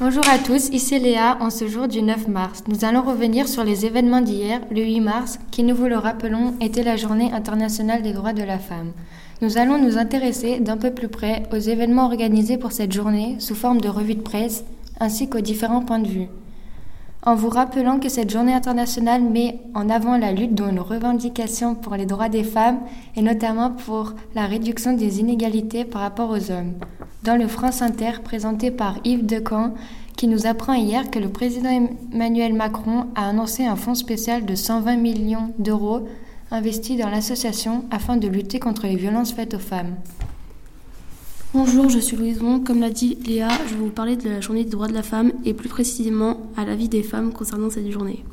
Bonjour à tous, ici Léa en ce jour du 9 mars. Nous allons revenir sur les événements d'hier, le 8 mars, qui nous vous le rappelons était la journée internationale des droits de la femme. Nous allons nous intéresser d'un peu plus près aux événements organisés pour cette journée sous forme de revue de presse ainsi qu'aux différents points de vue en vous rappelant que cette journée internationale met en avant la lutte dont nos revendications pour les droits des femmes et notamment pour la réduction des inégalités par rapport aux hommes. Dans le France Inter présenté par Yves Decamp, qui nous apprend hier que le président Emmanuel Macron a annoncé un fonds spécial de 120 millions d'euros investis dans l'association afin de lutter contre les violences faites aux femmes. Bonjour, je suis Louison. Comme l'a dit Léa, je vais vous parler de la journée des droits de la femme et plus précisément à la vie des femmes concernant cette journée.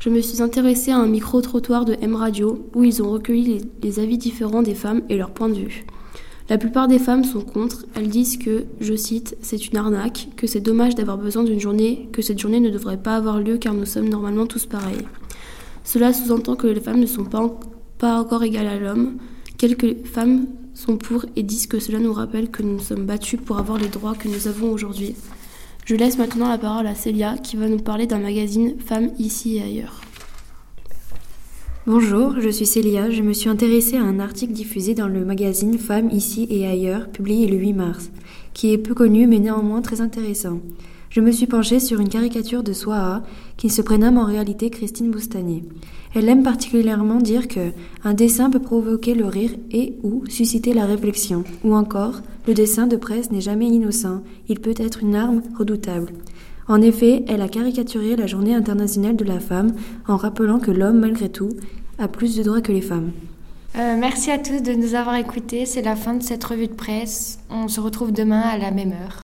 Je me suis intéressée à un micro-trottoir de M Radio où ils ont recueilli les, avis différents des femmes et leurs points de vue. La plupart des femmes sont contre. Elles disent que, je cite, c'est une arnaque, que c'est dommage d'avoir besoin d'une journée, que cette journée ne devrait pas avoir lieu car nous sommes normalement tous pareils. Cela sous-entend que les femmes ne sont pas, encore égales à l'homme. Quelques femmes sont pour et disent que cela nous rappelle que nous nous sommes battus pour avoir les droits que nous avons aujourd'hui. Je laisse maintenant la parole à Célia qui va nous parler d'un magazine Femmes ici et ailleurs. Bonjour, je suis Célia. Je me suis intéressée à un article diffusé dans le magazine Femmes ici et ailleurs, publié le 8 mars, qui est peu connu mais néanmoins très intéressant. Je me suis penchée sur une caricature de Swaha qui se prénomme en réalité Christine Boustanier. Elle aime particulièrement dire que un dessin peut provoquer le rire et ou susciter la réflexion, ou encore le dessin de presse n'est jamais innocent, il peut être une arme redoutable. En effet, elle a caricaturé la journée internationale de la femme en rappelant que l'homme, malgré tout, a plus de droits que les femmes. Euh, merci à tous de nous avoir écoutés. C'est la fin de cette revue de presse. On se retrouve demain à la même heure.